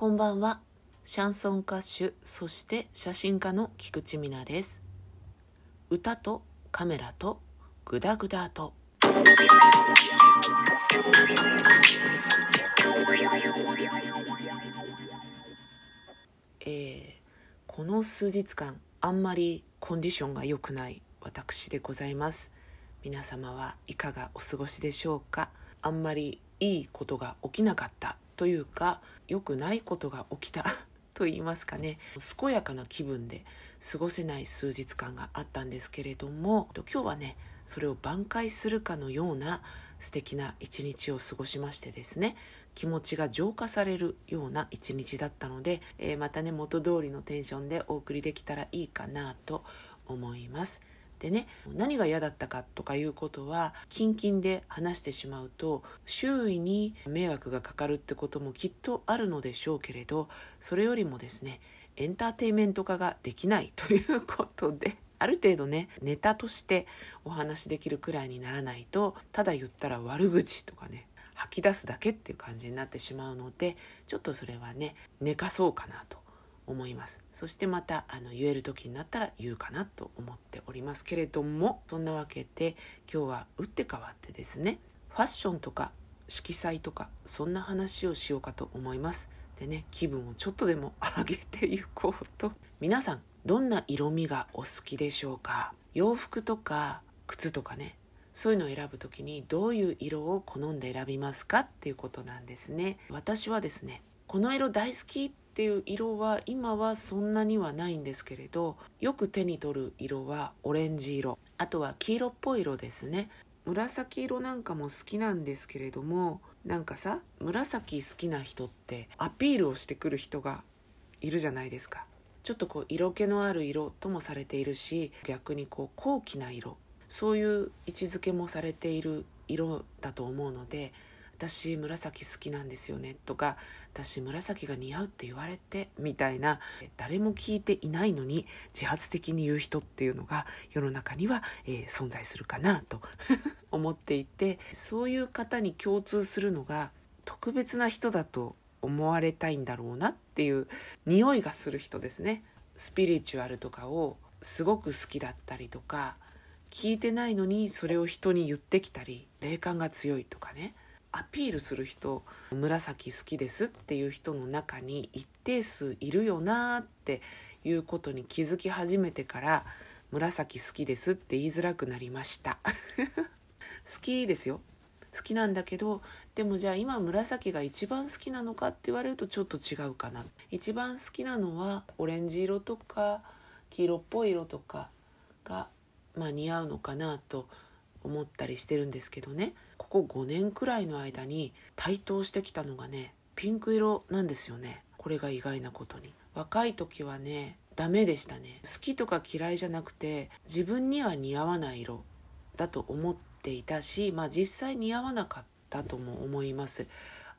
こんばんは。シャンソン歌手、そして写真家の菊池美奈です。歌とカメラとグダグダと。えーこの数日間あんまりコンディションが良くない私でございます皆様はいかがお過ごしでしょうか？あんまりいいことが起きなかったというか良くないことが起きた と言いますかね健やかな気分で過ごせない数日間があったんですけれども今日はねそれを挽回するかのような素敵な一日を過ごしましてですね気持ちが浄化されるような一日だったので、えーまたね元通りのテンションでお送りできたらいいかなと思います。でね何が嫌だったかとかいうことはキンキンで話してしまうと周囲に迷惑がかかるってこともきっとあるのでしょうけれどそれよりもですねエンターテインメント化ができないということである程度ねネタとしてお話しできるくらいにならないとただ言ったら悪口とかね吐き出すだけっていう感じになってしまうのでちょっとそれはね寝かそうかなと。思います。そしてまたあの言える時になったら言うかなと思っておりますけれどもそんなわけで今日は打って変わってですねファッションとか色彩とかそんな話をしようかと思います。でね気分をちょっとでも上げていこうと。皆さんどんな色味がお好きでしょうか？洋服とか靴とかねそういうのを選ぶ時にどういう色を好んで選びますかっていうことなんですね。私はですねこの色大好きっていう色は今はそんなにはないんですけれどよく手に取る色はオレンジ色あとは黄色っぽい色ですね。紫色なんかも好きなんですけれどもなんかさ紫好きな人ってアピールをしてくる人がいるじゃないですか。ちょっとこう色気のある色ともされているし逆にこう高貴な色そういう位置づけもされている色だと思うので私紫好きなんですよねとか私紫が似合うって言われてみたいな誰も聞いていないのに自発的に言う人っていうのが世の中には、えー存在するかなと 思っていてそういう方に共通するのが特別な人だと思われたいんだろうなっていう匂いがする人ですね。スピリチュアルとかをすごく好きだったりとか聞いてないのにそれを人に言ってきたり霊感が強いとかね。アピールする人紫好きですっていう人の中に一定数いるよなっていうことに気づき始めてから紫好きですって言いづらくなりました。好きですよ。好きなんだけどでもじゃあ今紫が一番好きなのかって言われるとちょっと違うかな。一番好きなのはオレンジ色とか黄色っぽい色とかが、まあ、似合うのかなと思ったりしてるんですけどね。ここ5年くらいの間に台頭してきたのがねピンク色なんですよね。これが意外なことに。若い時はねダメでしたね。好きとか嫌いじゃなくて自分には似合わない色だと思っていたし、まあ、実際似合わなかったとも思います。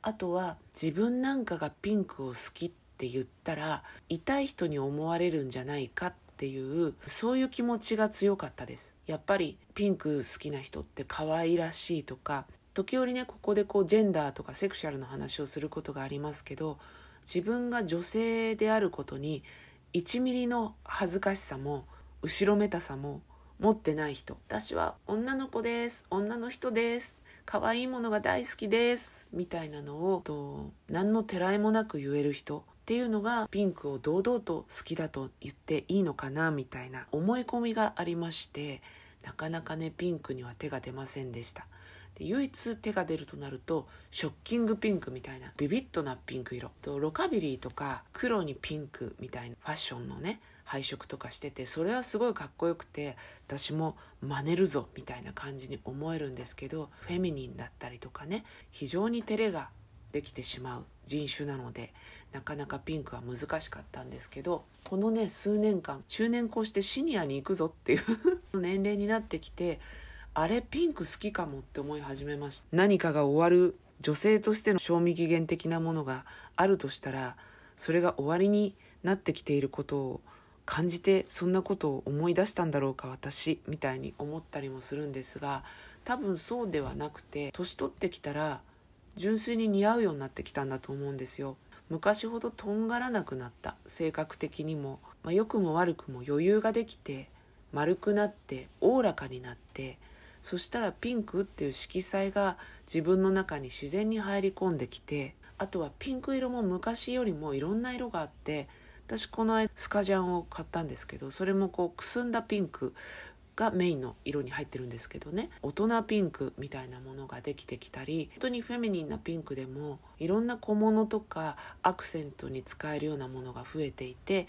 あとは自分なんかがピンクを好きって言ったら痛い人に思われるんじゃないかっていうそういう気持ちが強かったです。やっぱりピンク好きな人って可愛らしいとか時折ねここでこうジェンダーとかセクシャルの話をすることがありますけど自分が女性であることに1ミリの恥ずかしさも後ろめたさも持ってない人。私は女の子です。女の人です。可愛いものが大好きです。みたいなのをと何のてらいもなく言える人。っていうのがピンクを堂々と好きだと言っていいのかなみたいな思い込みがありましてなかなかねピンクには手が出ませんでした。で唯一手が出るとなるとショッキングピンクみたいなビビッドなピンク色。とロカビリーとか黒にピンクみたいなファッションのね配色とかしててそれはすごいかっこよくて私も真似るぞみたいな感じに思えるんですけどフェミニンだったりとかね非常に照れができてしまう人種なのでなかなかピンクは難しかったんですけどこのね数年間中年こうしてシニアに行くぞっていう 年齢になってきてあれピンク好きかもって思い始めました。何かが終わる女性としての賞味期限的なものがあるとしたらそれが終わりになってきていることを感じてそんなことを思い出したんだろうか私みたいに思ったりもするんですが多分そうではなくて年取ってきたら純粋に似合うようになってきたんだと思うんですよ。昔ほどとんがらなくなった。性格的にも、まあ、良くも悪くも余裕ができて丸くなっておおらかになってそしたらピンクっていう色彩が自分の中に自然に入り込んできてあとはピンク色も昔よりもいろんな色があって私この間スカジャンを買ったんですけどそれもこうくすんだピンク。がメインの色に入ってるんですけどね。大人ピンクみたいなものができてきたり本当にフェミニンなピンクでもいろんな小物とかアクセントに使えるようなものが増えていて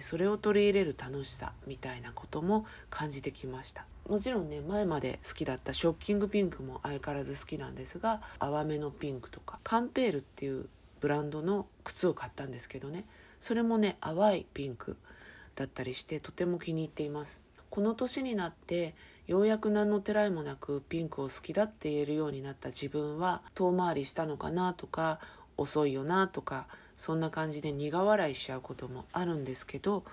それを取り入れる楽しさみたいなことも感じてきました。もちろんね前まで好きだったショッキングピンクも相変わらず好きなんですが淡めのピンクとかカンペールっていうブランドの靴を買ったんですけどね。それもね淡いピンクだったりしてとても気に入っています。この年になってようやく何のてらいもなくピンクを好きだって言えるようになった自分は遠回りしたのかなとか遅いよなとかそんな感じで苦笑いしちゃうこともあるんですけど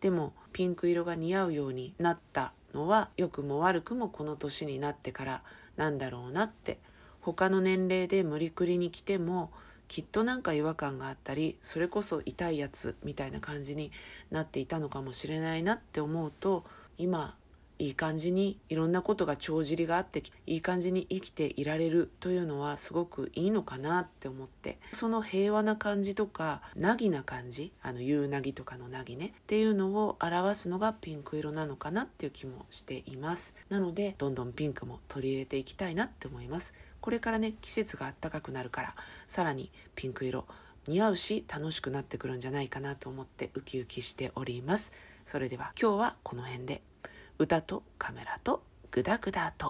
でもピンク色が似合うようになったのは良くも悪くもこの年になってからなんだろうなって他の年齢で無理くりに来てもきっとなんか違和感があったりそれこそ痛いやつみたいな感じになっていたのかもしれないなって思うと今いい感じにいろんなことが帳尻があっていい感じに生きていられるというのはすごくいいのかなって思ってその平和な感じとかなぎな感じあの夕なぎとかのなぎねっていうのを表すのがピンク色なのかなっていう気もしています。なのでどんどんピンクも取り入れていきたいなって思います。これからね季節が暖かくなるからさらにピンク色似合うし楽しくなってくるんじゃないかなと思ってウキウキしております。それでは今日はこの辺で。歌とカメラとグダグダと。